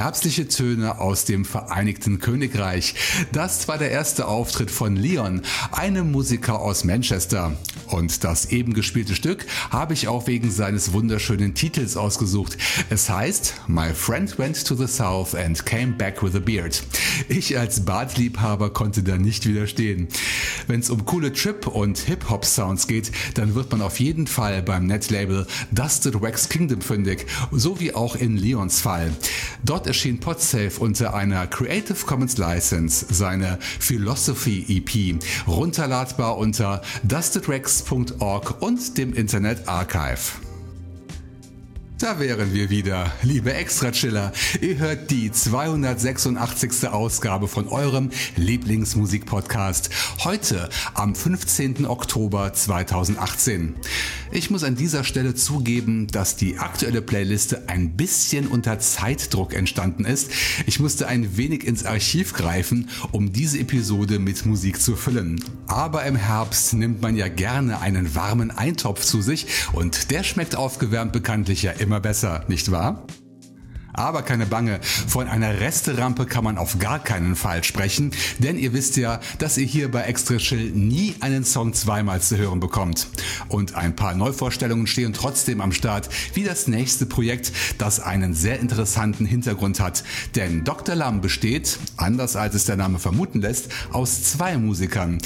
Herbstliche Töne aus dem Vereinigten Königreich. Das war der erste Auftritt von Leon, einem Musiker aus Manchester. Und das eben gespielte Stück habe ich auch wegen seines wunderschönen Titels ausgesucht. Es heißt My Friend Went to the South and Came Back with a Beard. Ich als Bartliebhaber konnte da nicht widerstehen. Wenn es um coole Trip- und Hip-Hop-Sounds geht, dann wird man auf jeden Fall beim Netlabel Dusted Wax Kingdom fündig, so wie auch in Leons Fall. Dort erschien Podsafe unter einer Creative Commons License seine Philosophy EP, runterladbar unter dustedrex.org und dem Internet Archive. Da wären wir wieder, liebe Extra-Chiller. Ihr hört die 286. Ausgabe von eurem Lieblingsmusik-Podcast. Heute am 15. Oktober 2018. Ich muss an dieser Stelle zugeben, dass die aktuelle Playliste ein bisschen unter Zeitdruck entstanden ist. Ich musste ein wenig ins Archiv greifen, um diese Episode mit Musik zu füllen. Aber im Herbst nimmt man ja gerne einen warmen Eintopf zu sich und der schmeckt aufgewärmt bekanntlich ja immer besser, nicht wahr? Aber keine Bange, von einer Resterampe kann man auf gar keinen Fall sprechen, denn ihr wisst ja, dass ihr hier bei Extra Chill nie einen Song zweimal zu hören bekommt. Und ein paar Neuvorstellungen stehen trotzdem am Start, wie das nächste Projekt, das einen sehr interessanten Hintergrund hat. Denn Dr. Lam besteht, anders als es der Name vermuten lässt, aus zwei Musikern.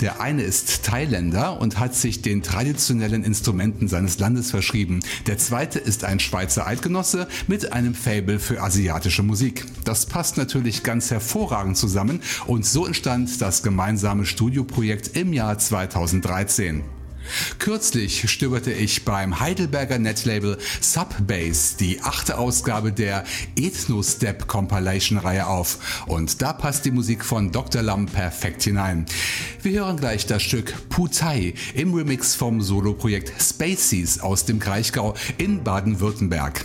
Der eine ist Thailänder und hat sich den traditionellen Instrumenten seines Landes verschrieben. Der zweite ist ein Schweizer Eidgenosse mit einem Fable für asiatische Musik. Das passt natürlich ganz hervorragend zusammen und so entstand das gemeinsame Studioprojekt im Jahr 2013. Kürzlich stöberte ich beim Heidelberger Netlabel Subbase die achte Ausgabe der Ethno-Step Compilation Reihe auf und da passt die Musik von Dr. Lam perfekt hinein. Wir hören gleich das Stück Putai im Remix vom Soloprojekt Spaceys aus dem Kraichgau in Baden-Württemberg.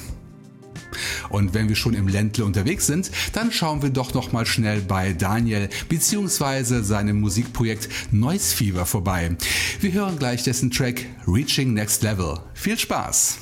Und wenn wir schon im Ländle unterwegs sind, dann schauen wir doch noch mal schnell bei Daniel bzw. seinem Musikprojekt Noise Fever vorbei. Wir hören gleich dessen Track Reaching Next Level. Viel Spaß!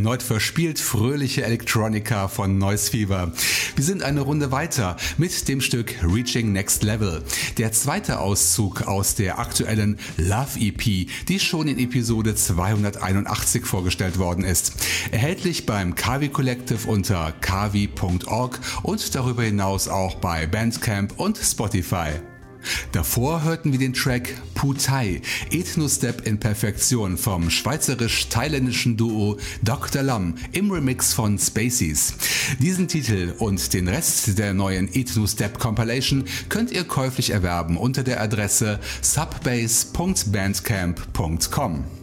Erneut verspielt fröhliche Electronica von Noise Fever. Wir sind eine Runde weiter mit dem Stück Reaching Next Level. Der zweite Auszug aus der aktuellen Love EP, die schon in Episode 281 vorgestellt worden ist. Erhältlich beim Kavi Collective unter kavi.org und darüber hinaus auch bei Bandcamp und Spotify. Davor hörten wir den Track Putai, Ethno-Step in Perfektion vom schweizerisch-thailändischen Duo Dr. Lam im Remix von Spaceys. Diesen Titel und den Rest der neuen Ethno-Step Compilation könnt ihr käuflich erwerben unter der Adresse subbase.bandcamp.com.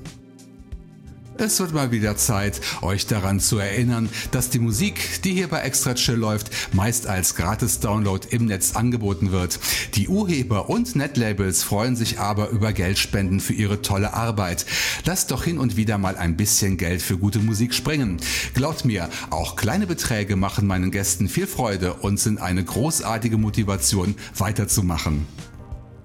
Es wird mal wieder Zeit, euch daran zu erinnern, dass die Musik, die hier bei Extra Chill läuft, meist als Gratis-Download im Netz angeboten wird. Die Urheber und Netlabels freuen sich aber über Geldspenden für ihre tolle Arbeit. Lasst doch hin und wieder mal ein bisschen Geld für gute Musik springen. Glaubt mir, auch kleine Beträge machen meinen Gästen viel Freude und sind eine großartige Motivation, weiterzumachen.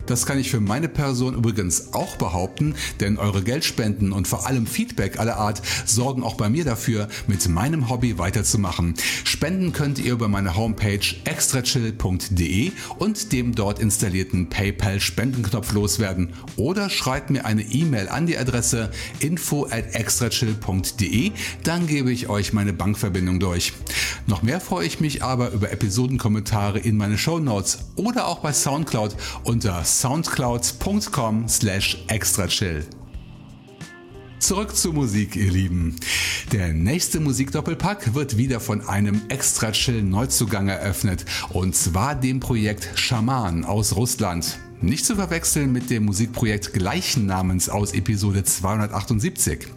Das kann ich für meine Person übrigens auch behaupten, denn eure Geldspenden und vor allem Feedback aller Art sorgen auch bei mir dafür, mit meinem Hobby weiterzumachen. Spenden könnt ihr über meine Homepage extrachill.de und dem dort installierten PayPal Spendenknopf loswerden oder schreibt mir eine E-Mail an die Adresse info at extrachill.de, dann gebe ich euch meine Bankverbindung durch. Noch mehr freue ich mich aber über Episodenkommentare in meine Show Notes oder auch bei Soundcloud unter soundcloud.com slash extrachill. Zurück zur Musik, ihr Lieben. Der nächste Musikdoppelpack wird wieder von einem extra chill Neuzugang eröffnet und zwar dem Projekt Shaman aus Russland. Nicht zu verwechseln mit dem Musikprojekt gleichen Namens aus Episode 278.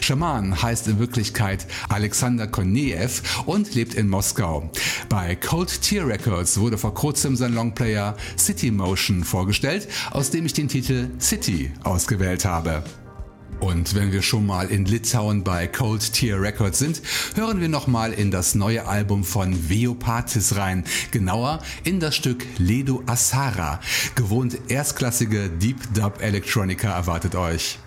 Shaman heißt in Wirklichkeit Alexander Korneev und lebt in Moskau. Bei Cold Tear Records wurde vor kurzem sein Longplayer City Motion vorgestellt, aus dem ich den Titel City ausgewählt habe. Und wenn wir schon mal in Litauen bei Cold Tear Records sind, hören wir nochmal in das neue Album von Veopatis rein. Genauer in das Stück Ledo Asara. Gewohnt erstklassige Deep Dub Electronica erwartet euch.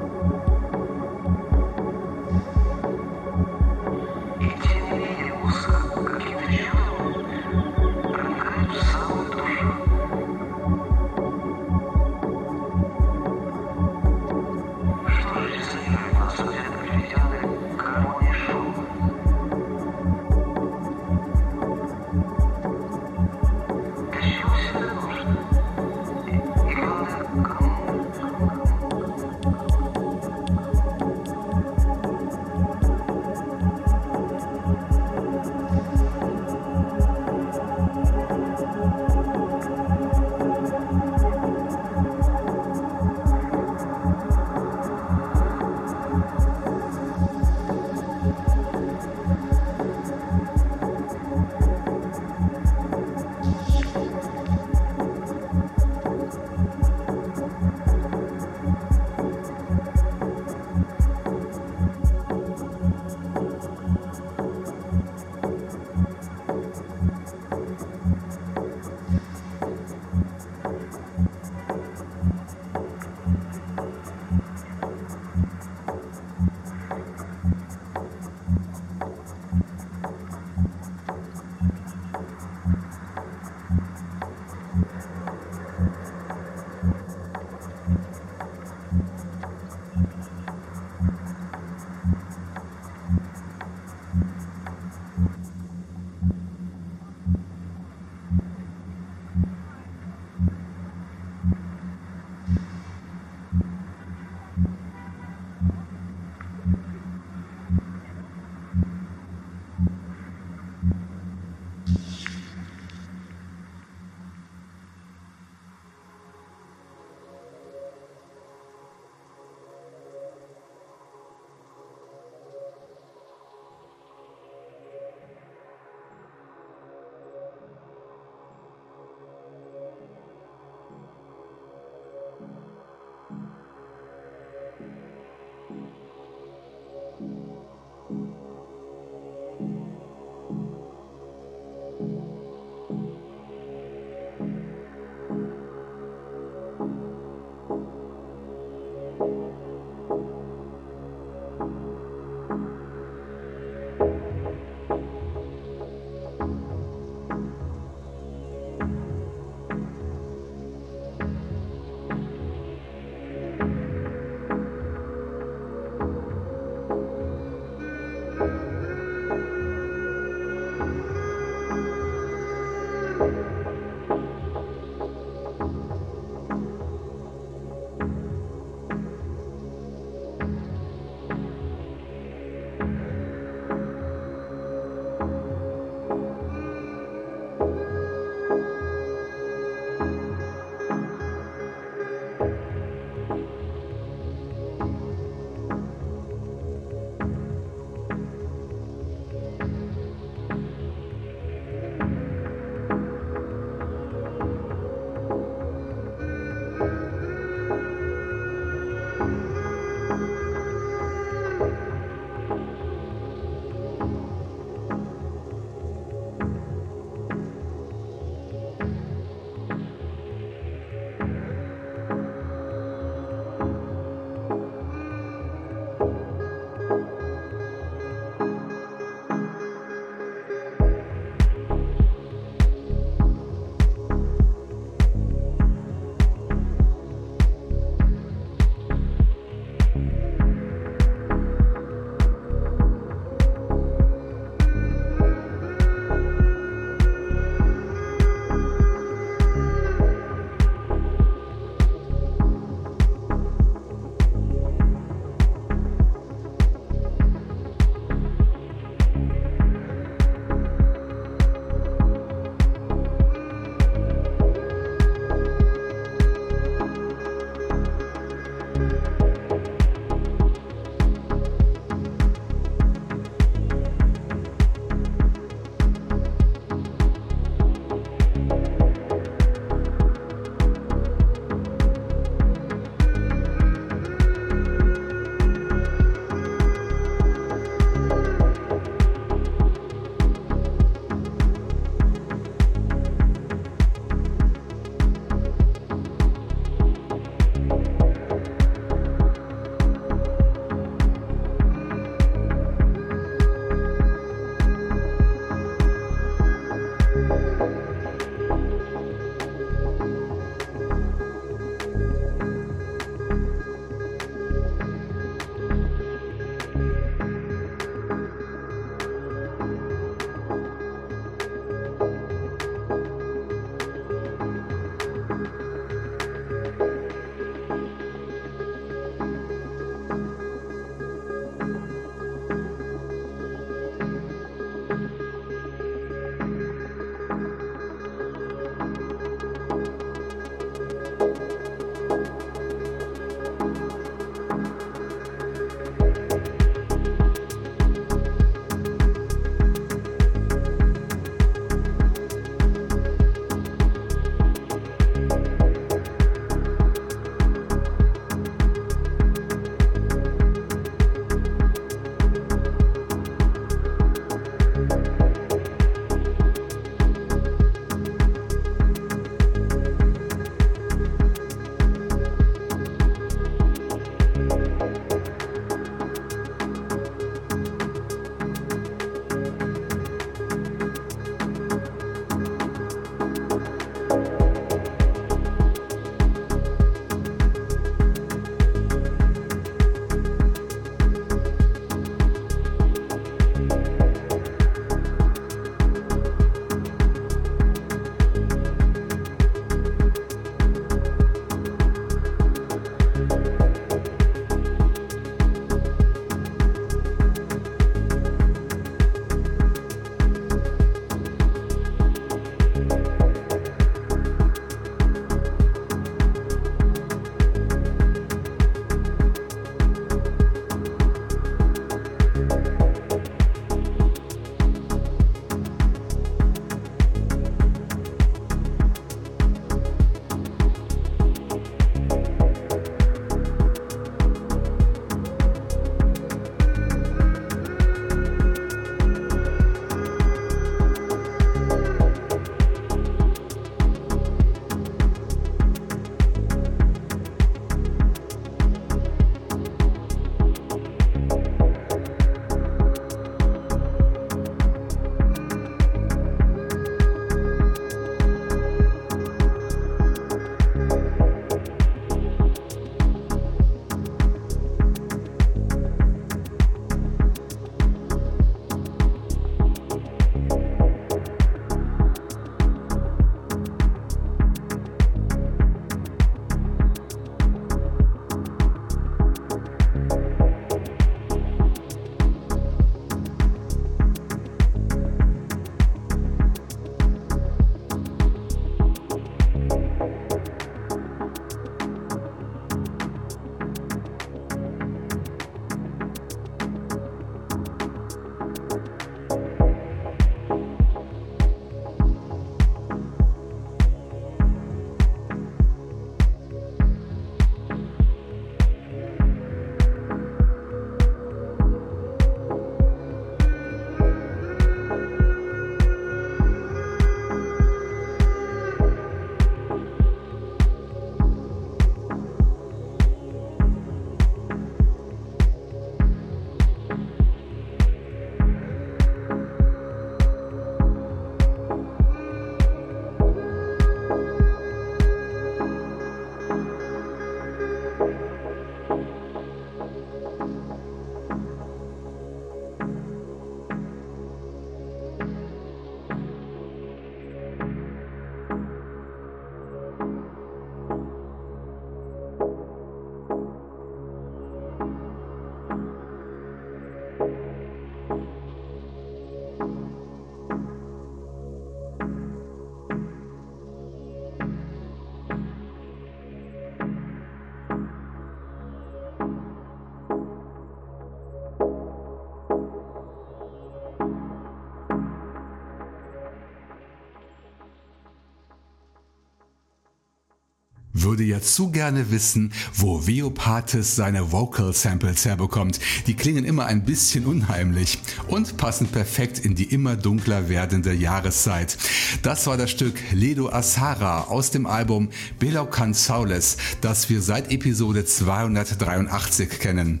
Würde ja zu gerne wissen, wo Veopatis seine Vocal Samples herbekommt. Die klingen immer ein bisschen unheimlich und passen perfekt in die immer dunkler werdende Jahreszeit. Das war das Stück Ledo Asara aus dem Album Belau Saules, das wir seit Episode 283 kennen.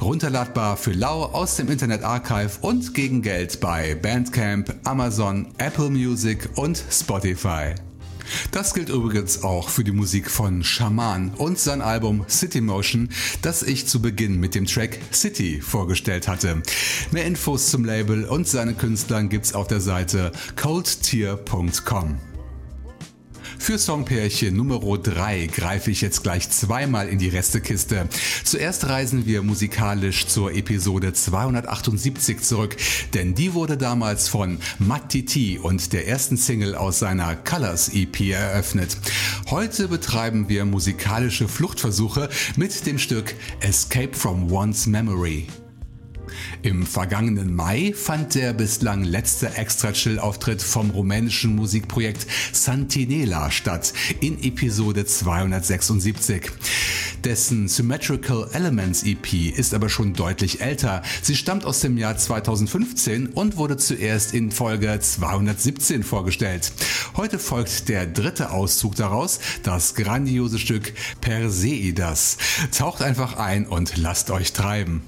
Runterladbar für Lau aus dem Internet Archive und gegen Geld bei Bandcamp, Amazon, Apple Music und Spotify. Das gilt übrigens auch für die Musik von Shaman und sein Album City Motion, das ich zu Beginn mit dem Track City vorgestellt hatte. Mehr Infos zum Label und seinen Künstlern gibt's auf der Seite coldtier.com. Für Songpärchen Nummer 3 greife ich jetzt gleich zweimal in die Restekiste. Zuerst reisen wir musikalisch zur Episode 278 zurück, denn die wurde damals von Matti T und der ersten Single aus seiner Colors EP eröffnet. Heute betreiben wir musikalische Fluchtversuche mit dem Stück Escape from One's Memory. Im vergangenen Mai fand der bislang letzte Extra-Chill-Auftritt vom rumänischen Musikprojekt Santinela statt in Episode 276. Dessen Symmetrical Elements EP ist aber schon deutlich älter. Sie stammt aus dem Jahr 2015 und wurde zuerst in Folge 217 vorgestellt. Heute folgt der dritte Auszug daraus, das grandiose Stück Perseidas. Taucht einfach ein und lasst euch treiben.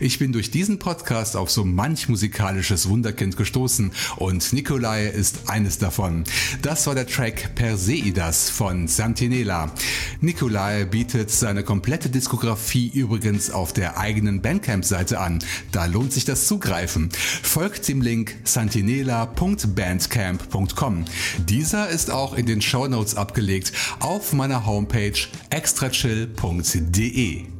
Ich bin durch diesen Podcast auf so manch musikalisches Wunderkind gestoßen und Nikolai ist eines davon. Das war der Track Perseidas von Santinela. Nikolai bietet seine komplette Diskografie übrigens auf der eigenen Bandcamp-Seite an. Da lohnt sich das Zugreifen. Folgt dem Link santinela.bandcamp.com. Dieser ist auch in den Show Notes abgelegt auf meiner Homepage extrachill.de.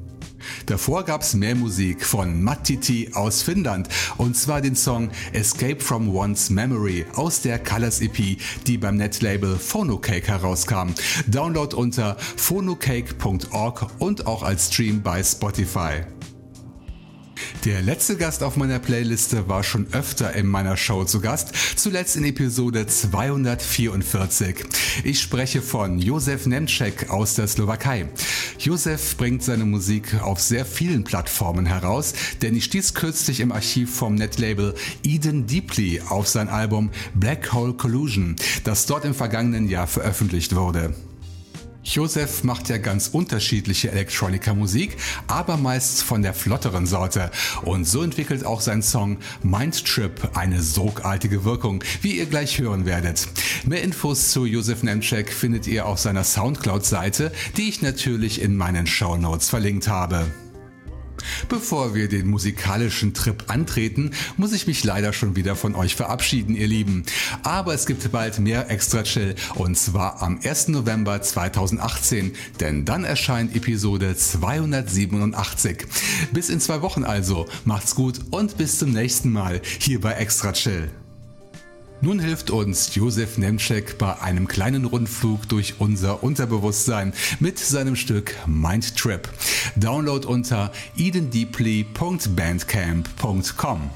Davor gab's mehr Musik von Mattiti aus Finnland und zwar den Song Escape from One's Memory aus der Colors EP, die beim Netlabel Phonocake herauskam. Download unter phonocake.org und auch als Stream bei Spotify. Der letzte Gast auf meiner Playliste war schon öfter in meiner Show zu Gast, zuletzt in Episode 244. Ich spreche von Josef Nemcek aus der Slowakei. Josef bringt seine Musik auf sehr vielen Plattformen heraus, denn ich stieß kürzlich im Archiv vom Netlabel Eden Deeply auf sein Album Black Hole Collusion, das dort im vergangenen Jahr veröffentlicht wurde. Josef macht ja ganz unterschiedliche Elektronika-Musik, aber meist von der flotteren Sorte. Und so entwickelt auch sein Song Mind Trip eine sogartige Wirkung, wie ihr gleich hören werdet. Mehr Infos zu Josef Nemcek findet ihr auf seiner Soundcloud-Seite, die ich natürlich in meinen Show Notes verlinkt habe. Bevor wir den musikalischen Trip antreten, muss ich mich leider schon wieder von euch verabschieden, ihr Lieben. Aber es gibt bald mehr Extra Chill und zwar am 1. November 2018, denn dann erscheint Episode 287. Bis in zwei Wochen also. Macht's gut und bis zum nächsten Mal hier bei Extra Chill. Nun hilft uns Josef Nemcek bei einem kleinen Rundflug durch unser Unterbewusstsein mit seinem Stück Mind Trip. Download unter edendeeply.bandcamp.com.